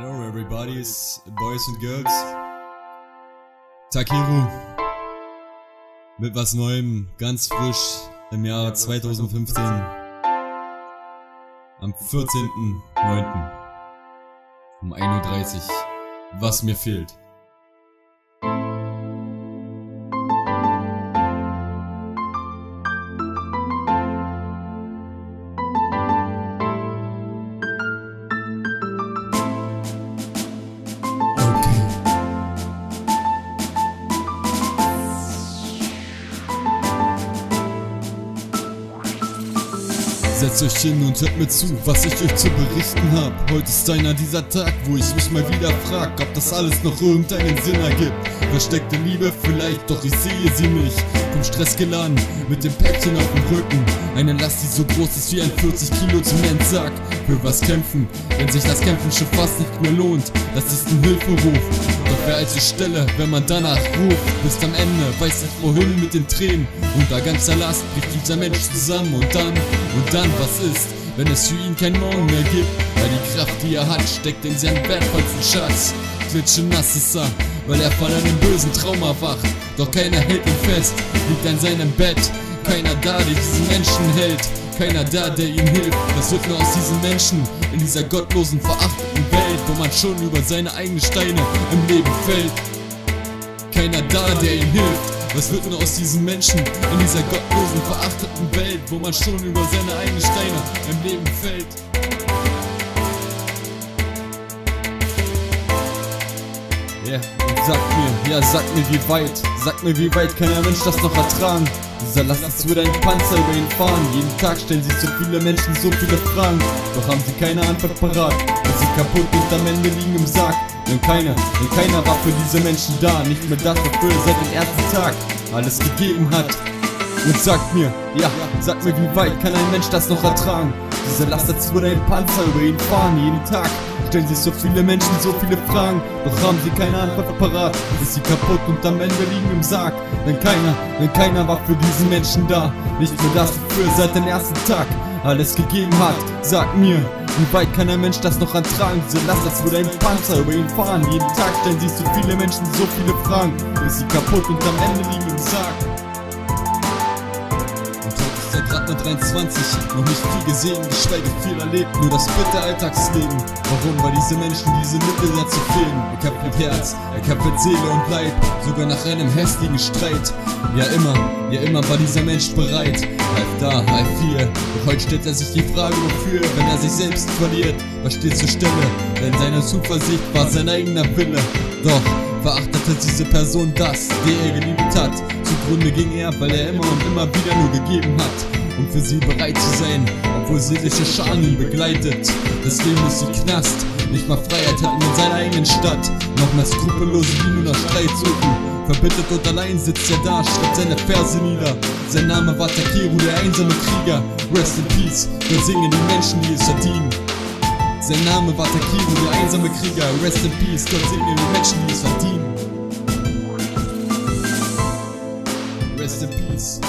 Hello everybody's boys and girls. Takeru. Mit was Neuem, ganz frisch im Jahre 2015. Am 14.09. um 1.30 Uhr. Was mir fehlt. Setzt euch hin und hört mir zu, was ich euch zu berichten hab. Heute ist einer dieser Tag, wo ich mich mal wieder frag, ob das alles noch irgendeinen Sinn ergibt. Versteckte Liebe vielleicht, doch ich sehe sie nicht. Vom Stress geladen, mit dem Päckchen auf dem Rücken. Eine Last, die so groß ist wie ein 40 Kilo Zementsack. Für was kämpfen, wenn sich das Kämpfen schon fast nicht mehr lohnt. Das ist ein Hilferuf. Doch wer also Stelle, wenn man danach ruft, bis am Ende, weiß nicht wohin mit den Tränen. Unter ganzer Last bricht dieser Mensch zusammen und dann, und dann, was ist, wenn es für ihn kein Morgen mehr gibt? Weil die Kraft, die er hat, steckt in seinem wertvollsten Schatz. Klitschenass ist er, weil er von einem bösen Traum erwacht. Doch keiner hält ihn fest, liegt an seinem Bett. Keiner da, der diesen Menschen hält. Keiner da, der ihm hilft. Das wird nur aus diesen Menschen in dieser gottlosen, verachteten Welt, wo man schon über seine eigenen Steine im Leben fällt. Keiner da, der ihm hilft. Was wird nur aus diesen Menschen in dieser gottlosen, verachteten Welt, wo man schon über seine eigenen Steine im Leben fällt? Und sag mir, ja, sag mir wie weit, sag mir wie weit kann ein Mensch das noch ertragen? Dieser Last ist würde ein Panzer über ihn fahren. Jeden Tag stellen sich so viele Menschen so viele Fragen, doch haben sie keine Antwort parat. Und sind kaputt und am Ende liegen im Sarg. Denn keiner, denn keiner war für diese Menschen da, nicht mehr das, wofür er seit dem ersten Tag alles gegeben hat. Und sagt mir, ja, sag mir, wie weit kann ein Mensch das noch ertragen? Diese Last, als würde ein Panzer über ihn fahren, jeden Tag. Stellen sich so viele Menschen so viele Fragen, doch haben sie keine Antwort parat. Ist sie kaputt und am Ende liegen im Sarg. Denn keiner, denn keiner war für diesen Menschen da. Nicht nur das, wofür seit dem ersten Tag alles gegeben hat. Sag mir, wie weit kann ein Mensch das noch ertragen? Diese Last, als würde ein Panzer über ihn fahren. Jeden Tag stellen sich so viele Menschen so viele Fragen. Ist sie kaputt und am Ende liegen im Sarg. 21, noch nicht viel gesehen, geschweige viel erlebt, nur das bitte Alltagsleben. Warum? Weil diese Menschen diese Mittel dazu fehlen. Ihr habt mit Herz, ihr habt mit Seele und Leib, sogar nach einem hässlichen Streit. Ja immer, ja immer war dieser Mensch bereit. Halb da, halb hier, doch heute stellt er sich die Frage wofür, wenn er sich selbst verliert. Was steht zur Stelle? Denn seine Zuversicht war sein eigener Wille. Doch, verachtete diese Person das, der er geliebt hat. Zugrunde ging er, weil er immer und immer wieder nur gegeben hat. Um für sie bereit zu sein, obwohl seelische Scham ihn begleitet. Das Leben ist wie Knast, nicht mal Freiheit hatten in seiner eigenen Stadt. Noch mehr Skrupellose, die nur nach Streit suchen. Verbittert und allein sitzt er da, schreibt seine Verse nieder. Sein Name war Takeru, der einsame Krieger. Rest in Peace, wir singen die Menschen, die es verdienen. Sein Name war Takeru, der einsame Krieger. Rest in Peace, Gott segne die Menschen, die es verdienen. Rest in Peace.